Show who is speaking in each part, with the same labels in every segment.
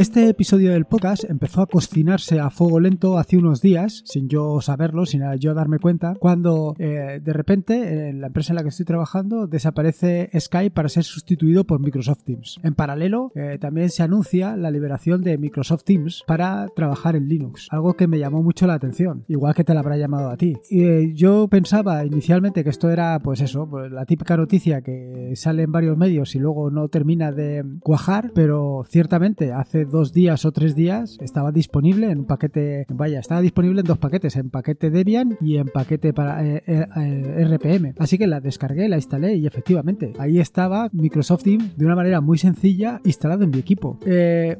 Speaker 1: Este episodio del podcast empezó a cocinarse a fuego lento hace unos días, sin yo saberlo, sin yo darme cuenta, cuando eh, de repente en la empresa en la que estoy trabajando desaparece Skype para ser sustituido por Microsoft Teams. En paralelo, eh, también se anuncia la liberación de Microsoft Teams para trabajar en Linux, algo que me llamó mucho la atención, igual que te la habrá llamado a ti. Y eh, yo pensaba inicialmente que esto era, pues eso, pues la típica noticia que sale en varios medios y luego no termina de cuajar, pero ciertamente hace dos días o tres días estaba disponible en un paquete, vaya, estaba disponible en dos paquetes, en paquete Debian y en paquete para eh, eh, eh, RPM. Así que la descargué, la instalé y efectivamente ahí estaba Microsoft Teams de una manera muy sencilla instalado en mi equipo.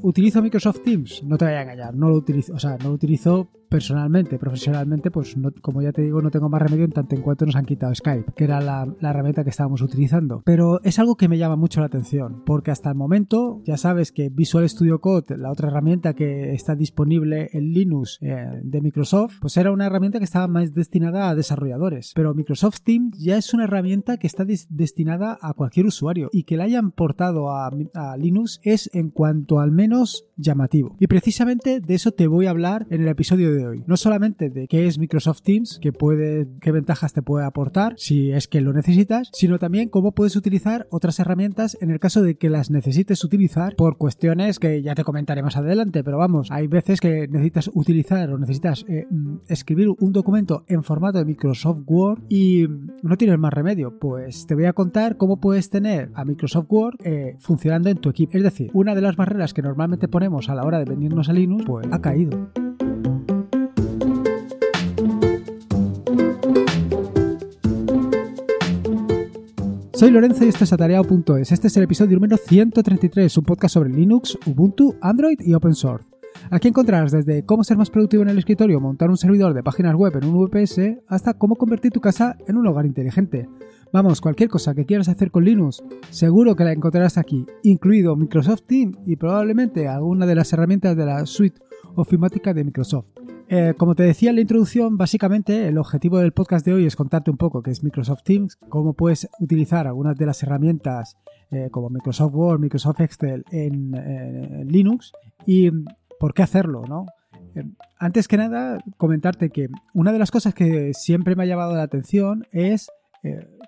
Speaker 1: ¿Utilizo Microsoft Teams? No te voy a engañar, no lo utilizo, o sea, no lo utilizo personalmente, profesionalmente, pues como ya te digo, no tengo más remedio en tanto en cuanto nos han quitado Skype, que era la, herramienta que estábamos utilizando. Pero es algo que me llama mucho la atención, porque hasta el momento ya sabes que Visual Studio Code, la otra herramienta que está disponible en Linux eh, de Microsoft, pues era una herramienta que estaba más destinada a desarrolladores. Pero Microsoft Teams ya es una herramienta que está destinada a cualquier usuario y que la hayan portado a Linux es en cuanto al menos llamativo. Y precisamente de eso te voy a hablar en el episodio de hoy. No solamente de qué es Microsoft Teams, qué, puede, qué ventajas te puede aportar si es que lo necesitas, sino también cómo puedes utilizar otras herramientas en el caso de que las necesites utilizar por cuestiones que ya te comentaré más adelante, pero vamos, hay veces que necesitas utilizar o necesitas eh, mm, escribir un documento en formato de Microsoft Word y no tienes más remedio. Pues te voy a contar cómo puedes tener a Microsoft Word eh, funcionando en tu equipo. Es decir, una de las barreras que normalmente ponemos a la hora de venirnos a Linux, pues ha caído. Soy Lorenzo y esto es atareado.es. Este es el episodio número 133, un podcast sobre Linux, Ubuntu, Android y Open Source. Aquí encontrarás desde cómo ser más productivo en el escritorio, montar un servidor de páginas web en un VPS, hasta cómo convertir tu casa en un hogar inteligente. Vamos, cualquier cosa que quieras hacer con Linux, seguro que la encontrarás aquí, incluido Microsoft Teams y probablemente alguna de las herramientas de la suite ofimática de Microsoft. Eh, como te decía en la introducción, básicamente el objetivo del podcast de hoy es contarte un poco qué es Microsoft Teams, cómo puedes utilizar algunas de las herramientas eh, como Microsoft Word, Microsoft Excel en, Linux y por qué hacerlo, ¿no? Eh, antes que nada, comentarte que una de las cosas que siempre me ha llamado la atención es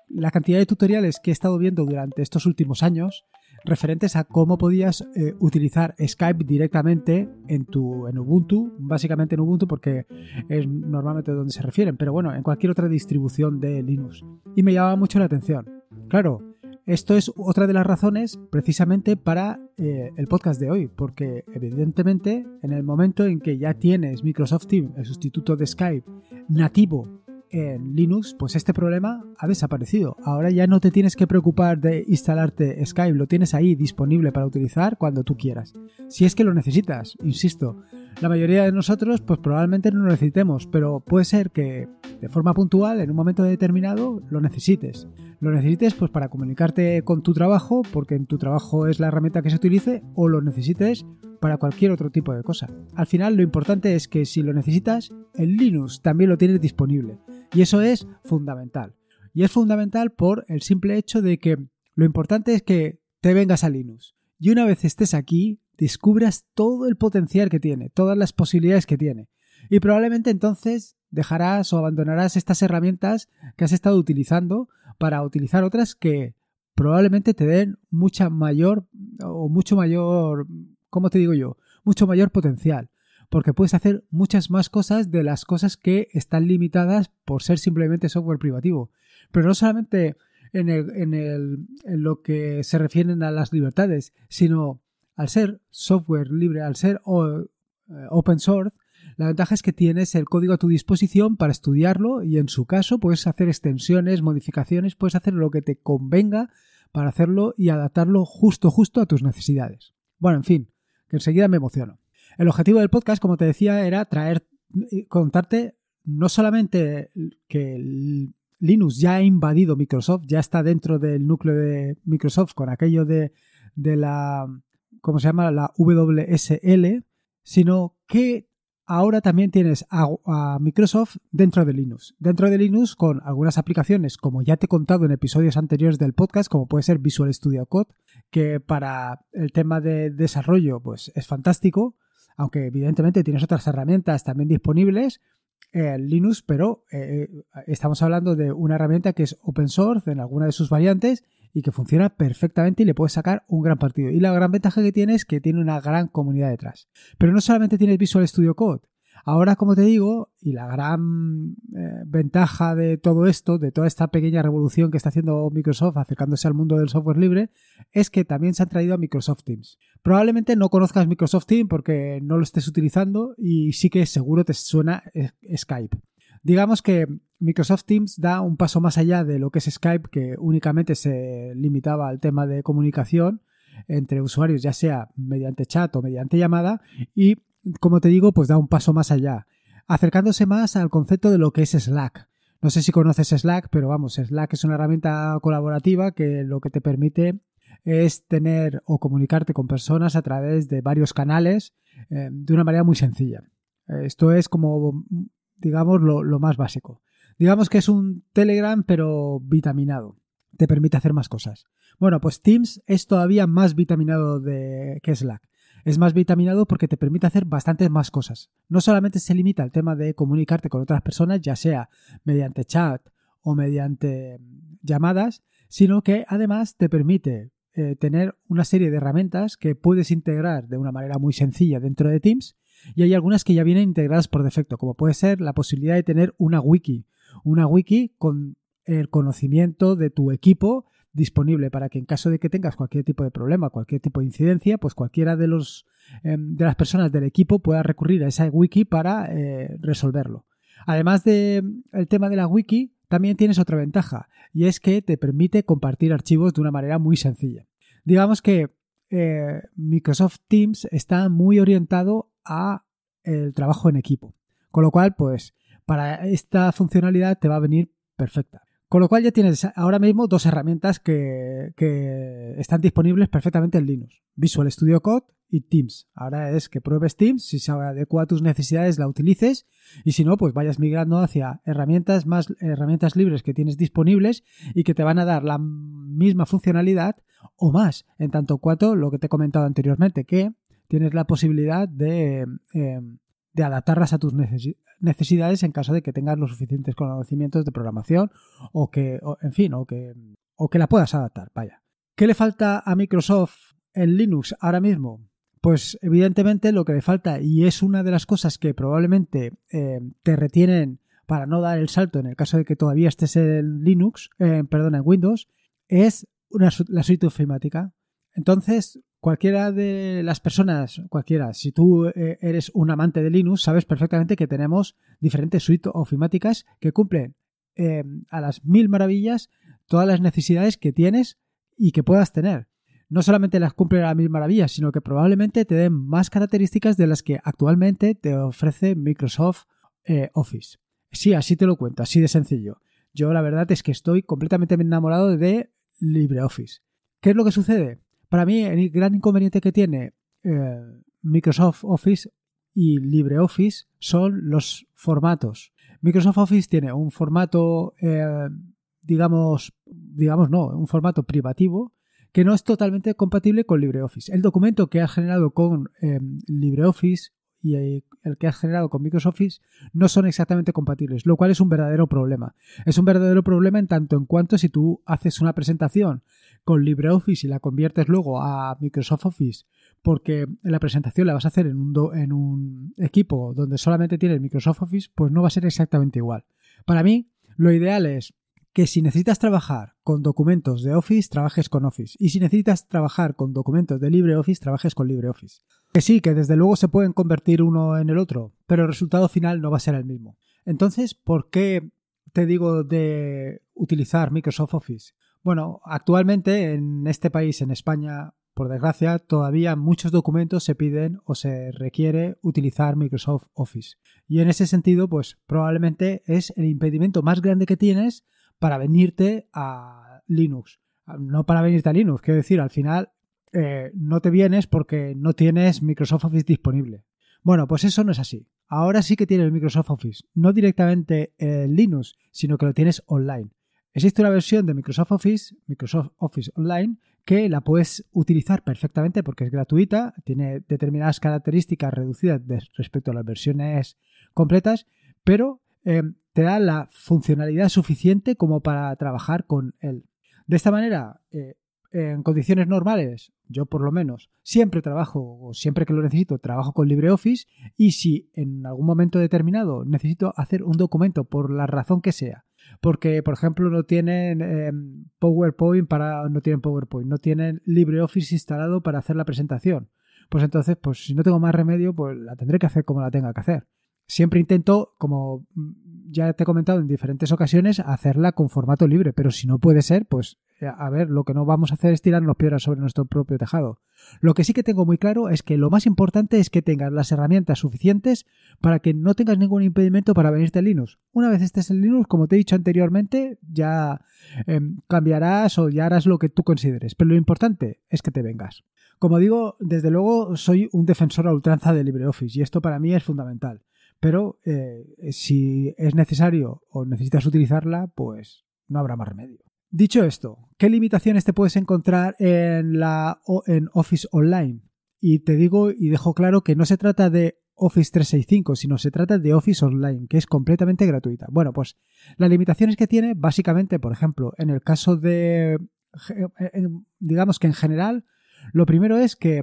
Speaker 1: la cantidad de tutoriales que he estado viendo durante estos últimos años referentes a cómo podías eh, utilizar Skype directamente en tu en Ubuntu, básicamente en Ubuntu porque es normalmente donde se refieren, pero bueno, en cualquier otra distribución de Linux. Y me llamaba mucho la atención. Claro, esto es otra de las razones precisamente para eh, el podcast de hoy, porque evidentemente en el momento en que ya tienes Microsoft Teams, el sustituto de Skype, nativo en Linux, pues este problema ha desaparecido. Ahora ya no te tienes que preocupar de instalarte Skype, lo tienes ahí disponible para utilizar cuando tú quieras. Si es que lo necesitas, insisto. La mayoría de nosotros pues probablemente no lo necesitemos, pero puede ser que de forma puntual en un momento determinado lo necesites. Lo necesites pues para comunicarte con tu trabajo, porque en tu trabajo es la herramienta que se utilice, o lo necesites para cualquier otro tipo de cosa. Al final lo importante es que si lo necesitas, en Linux también lo tienes disponible. Y eso es fundamental. Y es fundamental por el simple hecho de que lo importante es que te vengas a Linux. Y una vez estés aquí, descubras todo el potencial que tiene, todas las posibilidades que tiene. Y probablemente entonces dejarás o abandonarás estas herramientas que has estado utilizando para utilizar otras que probablemente te den mucha mayor o mucho mayor, ¿cómo te digo yo? Mucho mayor potencial. Porque puedes hacer muchas más cosas de las cosas que están limitadas por ser simplemente software privativo. Pero no solamente en, lo que se refieren a las libertades, sino al ser software libre, al ser eh, open source, la ventaja es que tienes el código a tu disposición para estudiarlo y en su caso puedes hacer extensiones, modificaciones, puedes hacer lo que te convenga para hacerlo y adaptarlo justo justo a tus necesidades. Bueno, en fin, que enseguida me emociono. El objetivo del podcast, como te decía, era traer, eh, contarte no solamente que Linux ya ha invadido Microsoft, ya está dentro del núcleo de Microsoft con aquello de, de la ¿cómo se llama? La WSL, sino qué ahora también tienes a, Microsoft dentro de Linux. Dentro de Linux con algunas aplicaciones, como ya te he contado en episodios anteriores del podcast, como puede ser Visual Studio Code, que para el tema de desarrollo pues es fantástico, aunque evidentemente tienes otras herramientas también disponibles en Linux, pero eh, eh, estamos hablando de una herramienta que es open source en alguna de sus variantes y que funciona perfectamente y le puedes sacar un gran partido. Y la gran ventaja que tiene es que tiene una gran comunidad detrás. Pero no solamente tiene Visual Studio Code. Ahora, como te digo, y la gran eh, ventaja de todo esto, de toda esta pequeña revolución que está haciendo Microsoft acercándose al mundo del software libre, es que también se han traído a Microsoft Teams. Probablemente no conozcas Microsoft Teams porque no lo estés utilizando y sí que seguro te suena eh, Skype. Digamos que Microsoft Teams da un paso más allá de lo que es Skype, que únicamente se limitaba al tema de comunicación entre usuarios, ya sea mediante chat o mediante llamada, y como te digo, pues da un paso más allá, acercándose más al concepto de lo que es Slack. No sé si conoces Slack, pero vamos, Slack es una herramienta colaborativa que lo que te permite es tener o comunicarte con personas a través de varios canales eh, de una manera muy sencilla. Esto es como digamos, lo, más básico. Digamos que es un Telegram, pero vitaminado. Te permite hacer más cosas. Bueno, pues Teams es todavía más vitaminado de, que Slack. Es más vitaminado porque te permite hacer bastantes más cosas. No solamente se limita al tema de comunicarte con otras personas, ya sea mediante chat o mediante llamadas, sino que además te permite eh, tener una serie de herramientas que puedes integrar de una manera muy sencilla dentro de Teams y hay algunas que ya vienen integradas por defecto, como puede ser la posibilidad de tener una wiki, una wiki con el conocimiento de tu equipo disponible para que en caso de que tengas cualquier tipo de problema, cualquier tipo de incidencia, pues cualquiera de los em, de las personas del equipo pueda recurrir a esa wiki para eh, resolverlo. Además del tema de la wiki, también tienes otra ventaja y es que te permite compartir archivos de una manera muy sencilla. Digamos que eh, Microsoft Teams está muy orientado a el trabajo en equipo. Con lo cual, pues, para esta funcionalidad te va a venir perfecta. Con lo cual ya tienes ahora mismo dos herramientas que, están disponibles perfectamente en Linux. Visual Studio Code y Teams. Ahora es que pruebes Teams, si se adecua a tus necesidades la utilices y si no, pues vayas migrando hacia herramientas más herramientas libres que tienes disponibles y que te van a dar la misma funcionalidad o más, en tanto cuanto lo que te he comentado anteriormente, que tienes la posibilidad de, eh, de adaptarlas a tus necesidades en caso de que tengas los suficientes conocimientos de programación o que, en fin, o que, o que la puedas adaptar. Vaya. ¿Qué le falta a Microsoft en Linux ahora mismo? Pues evidentemente lo que le falta, y es una de las cosas que probablemente eh, te retienen para no dar el salto en el caso de que todavía estés en Linux, eh, perdón, en Windows, es una, la suite ofimática. Entonces, cualquiera de las personas, cualquiera, si tú eh, eres un amante de Linux, sabes perfectamente que tenemos diferentes suites ofimáticas que cumplen em, a las mil maravillas todas las necesidades que tienes y que puedas tener. No solamente las cumplen a las mil maravillas, sino que probablemente te den más características de las que actualmente te ofrece Microsoft eh, Office. Sí, así te lo cuento, así de sencillo. Yo la verdad es que estoy completamente enamorado de LibreOffice. ¿Qué es lo que sucede? Para mí, el gran inconveniente que tiene eh, Microsoft Office y LibreOffice son los formatos. Microsoft Office tiene un formato, eh, digamos, digamos no, un formato privativo que no es totalmente compatible con LibreOffice. El documento que has generado con eh, LibreOffice y el que has generado con Microsoft Office no son exactamente compatibles, lo cual es un verdadero problema. Es un verdadero problema en tanto en cuanto si tú haces una presentación con LibreOffice y la conviertes luego a Microsoft Office porque la presentación la vas a hacer en un, equipo donde solamente tienes Microsoft Office, pues no va a ser exactamente igual. Para mí, lo ideal es que si necesitas trabajar con documentos de Office, trabajes con Office. Y si necesitas trabajar con documentos de LibreOffice, trabajes con LibreOffice. Que sí, que desde luego se pueden convertir uno en el otro, pero el resultado final no va a ser el mismo. Entonces, ¿por qué te digo de utilizar Microsoft Office? Bueno, actualmente en este país, en España, por desgracia, todavía muchos documentos se piden o se requiere utilizar Microsoft Office. Y en ese sentido, pues probablemente es el impedimento más grande que tienes para venirte a Linux. No para venirte a Linux, quiero decir, al final eh, no te vienes porque no tienes Microsoft Office disponible. Bueno, pues eso no es así. ahora sí que tienes Microsoft Office, no directamente en Linux, sino que lo tienes online. Existe una versión de Microsoft Office, Microsoft Office Online, que la puedes utilizar perfectamente porque es gratuita, tiene determinadas características reducidas respecto a las versiones completas, pero eh, te da la funcionalidad suficiente como para trabajar con él. De esta manera, eh, en condiciones normales, yo por lo menos, siempre trabajo, o siempre que lo necesito, trabajo con LibreOffice y si en algún momento determinado necesito hacer un documento por la razón que sea, porque por ejemplo no tienen em, PowerPoint para no tienen PowerPoint, no tienen LibreOffice instalado para hacer la presentación, pues entonces pues si no tengo más remedio, pues la tendré que hacer como la tenga que hacer. Siempre intento, como ya te he comentado en diferentes ocasiones, hacerla con formato libre, pero si no puede ser, pues eh, a ver, lo que no vamos a hacer es tirarnos piedras sobre nuestro propio tejado. Lo que sí que tengo muy claro es que lo más importante es que tengas las herramientas suficientes para que no tengas ningún impedimento para venirte a Linux. Una vez estés en Linux, como te he dicho anteriormente, ya em, cambiarás o ya harás lo que tú consideres, pero lo importante es que te vengas. Como digo, desde luego soy un defensor a ultranza de LibreOffice y esto para mí es fundamental. Pero eh, si es necesario o necesitas utilizarla, pues no habrá más remedio. Dicho esto, ¿qué limitaciones te puedes encontrar en, la, en Office Online? Y te digo y dejo claro que no se trata de Office 365, sino se trata de Office Online, que es completamente gratuita. Bueno, pues las limitaciones que tiene, básicamente, por ejemplo, en el caso de, digamos que en general, lo primero es que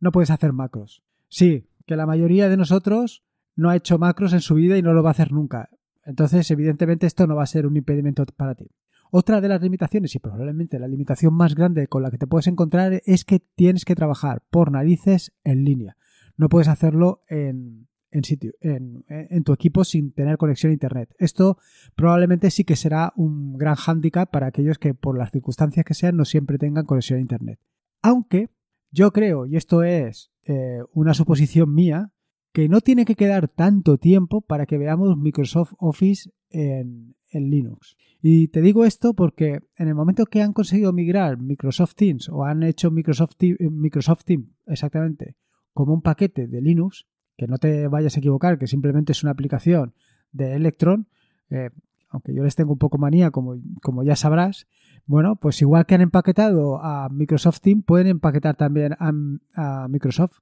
Speaker 1: no puedes hacer macros. Sí, que la mayoría de nosotros no ha hecho macros en su vida y no lo va a hacer nunca. Entonces, evidentemente, esto no va a ser un impedimento para ti. Otra de las limitaciones, y probablemente la limitación más grande con la que te puedes encontrar, es que tienes que trabajar por narices en línea. No puedes hacerlo en, sitio, en, en, tu equipo sin tener conexión a Internet. Esto probablemente sí que será un gran hándicap para aquellos que por las circunstancias que sean no siempre tengan conexión a Internet. Aunque yo creo, y esto es eh, una suposición mía, que no tiene que quedar tanto tiempo para que veamos Microsoft Office en, Linux. Y te digo esto porque en el momento que han conseguido migrar Microsoft Teams o han hecho Microsoft, Teams, eh, Microsoft Teams exactamente como un paquete de Linux, que no te vayas a equivocar, que simplemente es una aplicación de Electron, eh, aunque yo les tengo un poco manía, como, como ya sabrás, bueno, pues igual que han empaquetado a Microsoft Teams, pueden empaquetar también a Microsoft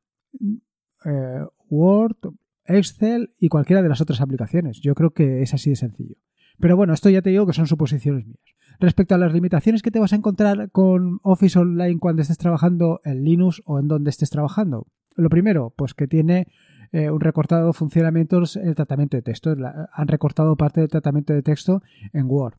Speaker 1: eh, Word, Excel y cualquiera de las otras aplicaciones. Yo creo que es así de sencillo. Pero bueno, esto ya te digo que son suposiciones mías. Respecto a las limitaciones que te vas a encontrar con Office Online cuando estés trabajando en Linux o en donde estés trabajando. Lo primero, pues que tiene eh, un recortado funcionamientos en el tratamiento de texto. han recortado parte del tratamiento de texto en Word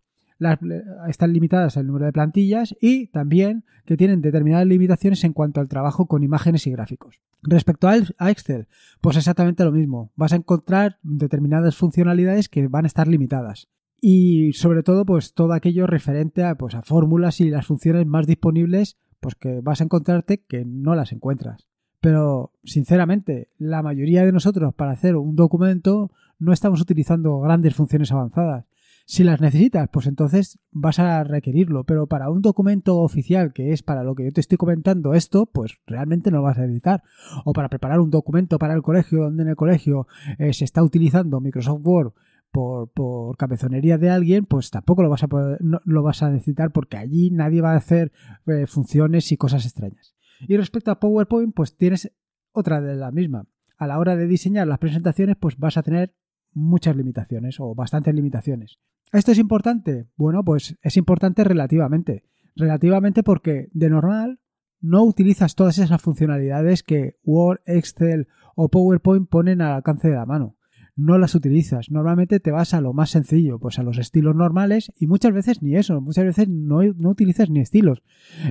Speaker 1: están limitadas al número de plantillas y también que tienen determinadas limitaciones en cuanto al trabajo con imágenes y gráficos. Respecto a Excel, pues exactamente lo mismo. Vas a encontrar determinadas funcionalidades que van a estar limitadas. Y sobre todo, pues todo aquello referente a, pues, a fórmulas y las funciones más disponibles, pues que vas a encontrarte que no las encuentras. Pero, sinceramente, la mayoría de nosotros para hacer un documento no estamos utilizando grandes funciones avanzadas. Si las necesitas, pues entonces vas a requerirlo, pero para un documento oficial que es para lo que yo te estoy comentando esto, pues realmente no lo vas a necesitar. O para preparar un documento para el colegio, donde en el colegio eh, se está utilizando Microsoft Word por, por, cabezonería de alguien, pues tampoco lo vas a poder, no, lo vas a necesitar porque allí nadie va a hacer eh, funciones y cosas extrañas. Y respecto a PowerPoint, pues tienes otra de la misma. A la hora de diseñar las presentaciones, pues vas a tener muchas limitaciones o bastantes limitaciones. ¿Esto es importante? Bueno, pues es importante relativamente. Relativamente porque de normal no utilizas todas esas funcionalidades que Word, Excel o PowerPoint ponen al alcance de la mano no las utilizas. Normalmente te vas a lo más sencillo, pues a los estilos normales y muchas veces ni eso, muchas veces no, utilizas ni estilos.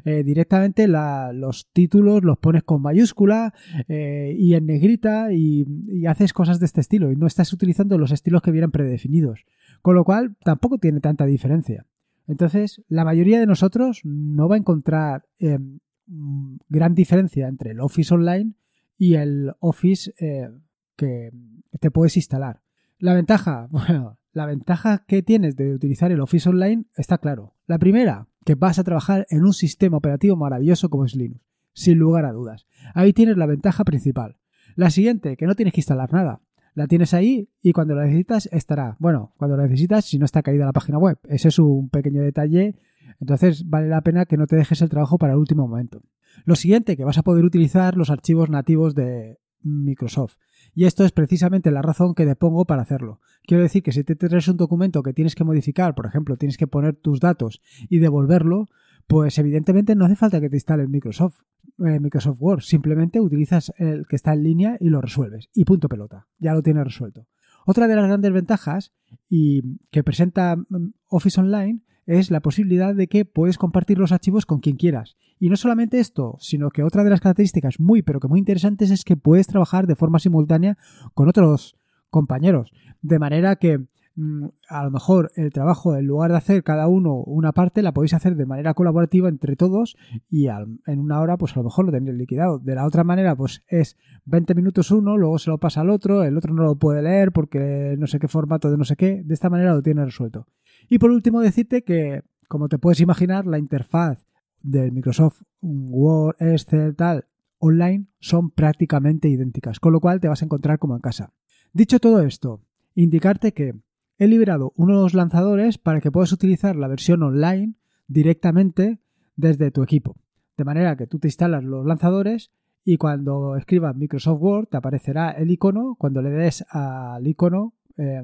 Speaker 1: Eh, directamente los títulos los pones con mayúscula eh, y en negrita y, haces cosas de este estilo y no estás utilizando los estilos que vienen predefinidos. Con lo cual tampoco tiene tanta diferencia. Entonces, la mayoría de nosotros no va a encontrar em, gran diferencia entre el Office Online y el Office eh, que te puedes instalar. La ventaja, bueno, la ventaja que tienes de utilizar el Office Online está claro. La primera, que vas a trabajar en un sistema operativo maravilloso como es Linux, sin lugar a dudas. Ahí tienes la ventaja principal. La siguiente, que no tienes que instalar nada. La tienes ahí y cuando la necesitas estará. Bueno, cuando la necesitas si no está caída la página web. Ese es un pequeño detalle. Entonces vale la pena que no te dejes el trabajo para el último momento. Lo siguiente, que vas a poder utilizar los archivos nativos de Microsoft. Y esto es precisamente la razón que te pongo para hacerlo. Quiero decir que si te traes un documento que tienes que modificar, por ejemplo, tienes que poner tus datos y devolverlo, pues evidentemente no hace falta que te instale Microsoft, eh, Microsoft Word. Simplemente utilizas el que está en línea y lo resuelves. Y punto pelota. Ya lo tienes resuelto. Otra de las grandes ventajas y que presenta mm, Office Online es la posibilidad de que puedes compartir los archivos con quien quieras. Y no solamente esto, sino que otra de las características muy pero que muy interesantes es que puedes trabajar de forma simultánea con otros compañeros. De manera que mm, a lo mejor el trabajo, en lugar de hacer cada uno una parte, la podéis hacer de manera colaborativa entre todos y en una hora, pues a lo mejor lo tenéis liquidado. De la otra manera, pues es 20 minutos uno, luego se lo pasa al otro, el otro no lo puede leer porque no sé qué formato de no sé qué. De esta manera lo tiene resuelto. Y por último, decirte que, como te puedes imaginar, la interfaz del Microsoft Word, Excel, tal, online son prácticamente idénticas, con lo cual te vas a encontrar como en casa. Dicho todo esto, indicarte que he liberado unos lanzadores para que puedas utilizar la versión online directamente desde tu equipo. De manera que tú te instalas los lanzadores y cuando escribas Microsoft Word te aparecerá el icono. Cuando le des al icono, eh,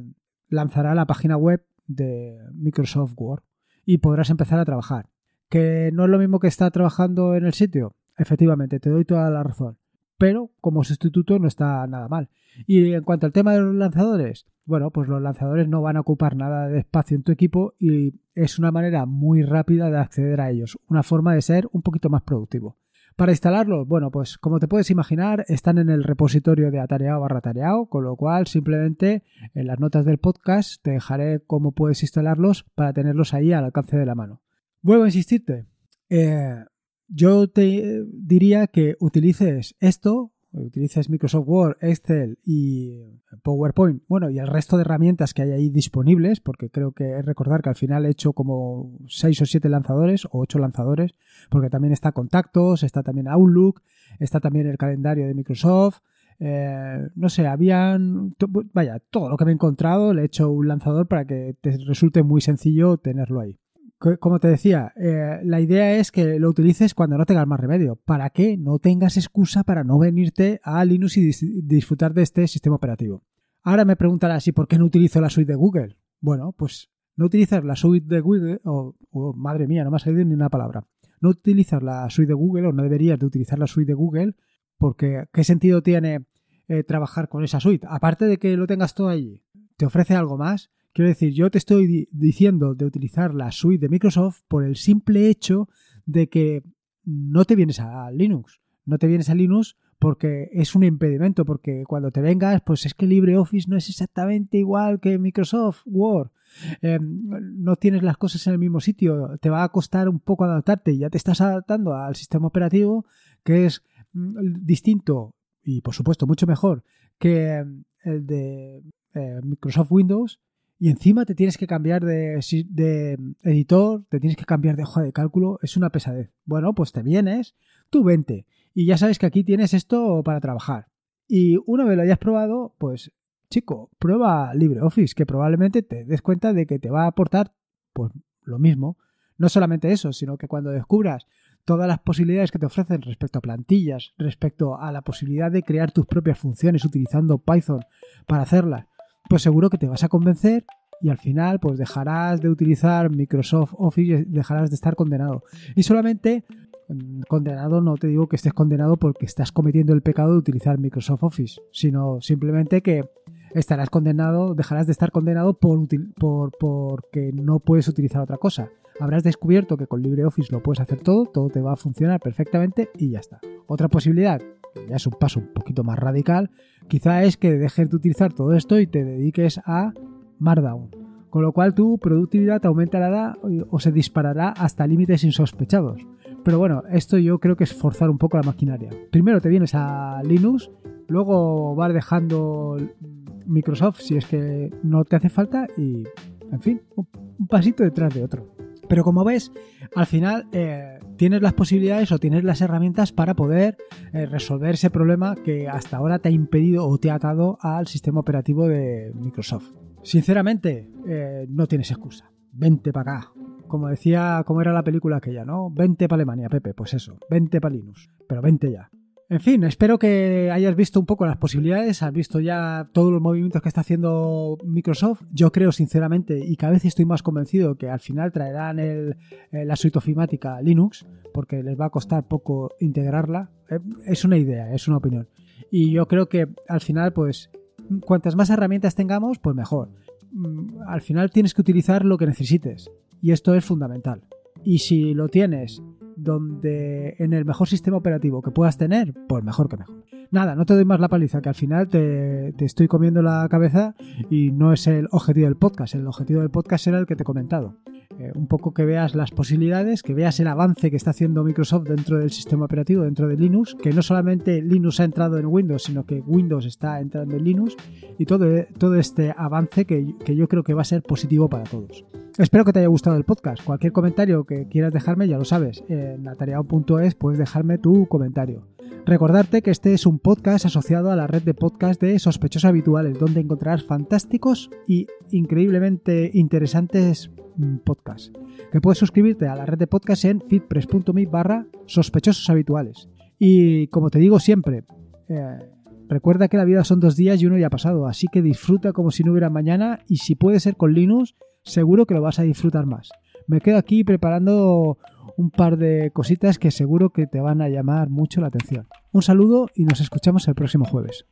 Speaker 1: lanzará la página web de Microsoft Word y podrás empezar a trabajar. ¿Que no es lo mismo que estar trabajando en el sitio? Efectivamente, te doy toda la razón. Pero como sustituto no está nada mal. Y en cuanto al tema de los lanzadores, bueno, pues los lanzadores no van a ocupar nada de espacio en tu equipo y es una manera muy rápida de acceder a ellos. Una forma de ser un poquito más productivo. Para instalarlos, bueno, pues como te puedes imaginar, están en el repositorio de atareado barra atareado, con lo cual simplemente en las notas del podcast te dejaré cómo puedes instalarlos para tenerlos ahí al alcance de la mano. Vuelvo a insistirte. Eh, yo te diría que utilices esto utilices Microsoft Word, Excel y PowerPoint, bueno, y el resto de herramientas que hay ahí disponibles, porque creo que es recordar que al final he hecho como 6 o 7 lanzadores o 8 lanzadores, porque también está Contactos, está también Outlook, está también el calendario de Microsoft. Eh, no sé, habían, vaya, todo lo que me he encontrado le he hecho un lanzador para que te resulte muy sencillo tenerlo ahí como te decía, eh, la idea es que lo utilices cuando no tengas más remedio, para que no tengas excusa para no venirte a Linux y disfrutar de este sistema operativo. Ahora me preguntarás, ¿y por qué no utilizo la suite de Google? Bueno, pues no utilizas la suite de Google, o madre mía, no me ha salido ni una palabra. No utilizas la suite de Google, o no deberías de utilizar la suite de Google, porque ¿qué sentido tiene eh, trabajar con esa suite? Aparte de que lo tengas todo allí, ¿te ofrece algo más? Quiero decir, yo te estoy diciendo de utilizar la suite de Microsoft por el simple hecho de que no te vienes a Linux. No te vienes a Linux porque es un impedimento, porque cuando te vengas, pues es que LibreOffice no es exactamente igual que Microsoft Word. Em, no tienes las cosas en el mismo sitio, te va a costar un poco adaptarte ya te estás adaptando al sistema operativo que es mm, distinto y por supuesto mucho mejor que el de eh, Microsoft Windows y encima te tienes que cambiar de, editor, te tienes que cambiar de hoja de cálculo, es una pesadez. Bueno, pues te vienes, tú vente, y ya sabes que aquí tienes esto para trabajar. Y una vez lo hayas probado, pues chico, prueba LibreOffice, que probablemente te des cuenta de que te va a aportar pues lo mismo. No solamente eso, sino que cuando descubras todas las posibilidades que te ofrecen respecto a plantillas, respecto a la posibilidad de crear tus propias funciones utilizando Python para hacerlas, pues seguro que te vas a convencer y al final pues dejarás de utilizar Microsoft Office y dejarás de estar condenado. Y solamente mm, condenado no te digo que estés condenado porque estás cometiendo el pecado de utilizar Microsoft Office, sino simplemente que estarás condenado, dejarás de estar condenado por, por porque no puedes utilizar otra cosa. Habrás descubierto que con LibreOffice lo puedes hacer todo, todo te va a funcionar perfectamente y ya está. Otra posibilidad, ya es un paso un poquito más radical, quizá es que dejes de utilizar todo esto y te dediques a Markdown. Con lo cual tu productividad aumentará o se disparará hasta límites insospechados. Pero bueno, esto yo creo que es forzar un poco la maquinaria. Primero te vienes a Linux, luego vas dejando Microsoft si es que no te hace falta y, en fin, un pasito detrás de otro. Pero como ves, al final eh, tienes las posibilidades o tienes las herramientas para poder eh, resolver ese problema que hasta ahora te ha impedido o te ha atado al sistema operativo de Microsoft. Sinceramente, eh, no tienes excusa. Vente para acá. Como decía, como era la película aquella, ¿no? Vente para Alemania, Pepe. Pues eso, vente para Linux. Pero vente ya. En fin, espero que hayas visto un poco las posibilidades, has visto ya todos los movimientos que está haciendo Microsoft. Yo creo sinceramente y cada vez estoy más convencido que al final traerán eh, la suite ofimática Linux porque les va a costar poco integrarla. Eh, es una idea, es una opinión. Y yo creo que al final, pues, cuantas más herramientas tengamos, pues mejor. Mm, al final tienes que utilizar lo que necesites y esto es fundamental. Y si lo tienes donde en el mejor sistema operativo que puedas tener, pues mejor que mejor. Nada, no te doy más la paliza, que al final te, estoy comiendo la cabeza y no es el objetivo del podcast. El objetivo del podcast era el que te he comentado. Eh, un poco que veas las posibilidades, que veas el avance que está haciendo Microsoft dentro del sistema operativo, dentro de Linux, que no solamente Linux ha entrado en Windows, sino que Windows está entrando en Linux y todo, todo este avance que, que yo creo que va a ser positivo para todos. Espero que te haya gustado el podcast. Cualquier comentario que quieras dejarme, ya lo sabes, en atareado.es puedes dejarme tu comentario. Recordarte que este es un podcast asociado a la red de podcast de sospechosos habituales, donde encontrarás fantásticos y increíblemente interesantes mm, podcasts. Que puedes suscribirte a la red de podcast en fitpress.me barra sospechosos habituales. Y como te digo siempre, eh, recuerda que la vida son dos días y uno ya ha pasado, así que disfruta como si no hubiera mañana y si puede ser con Linux, seguro que lo vas a disfrutar más. Me quedo aquí preparando un par de cositas que seguro que te van a llamar mucho la atención. Un saludo y nos escuchamos el próximo jueves.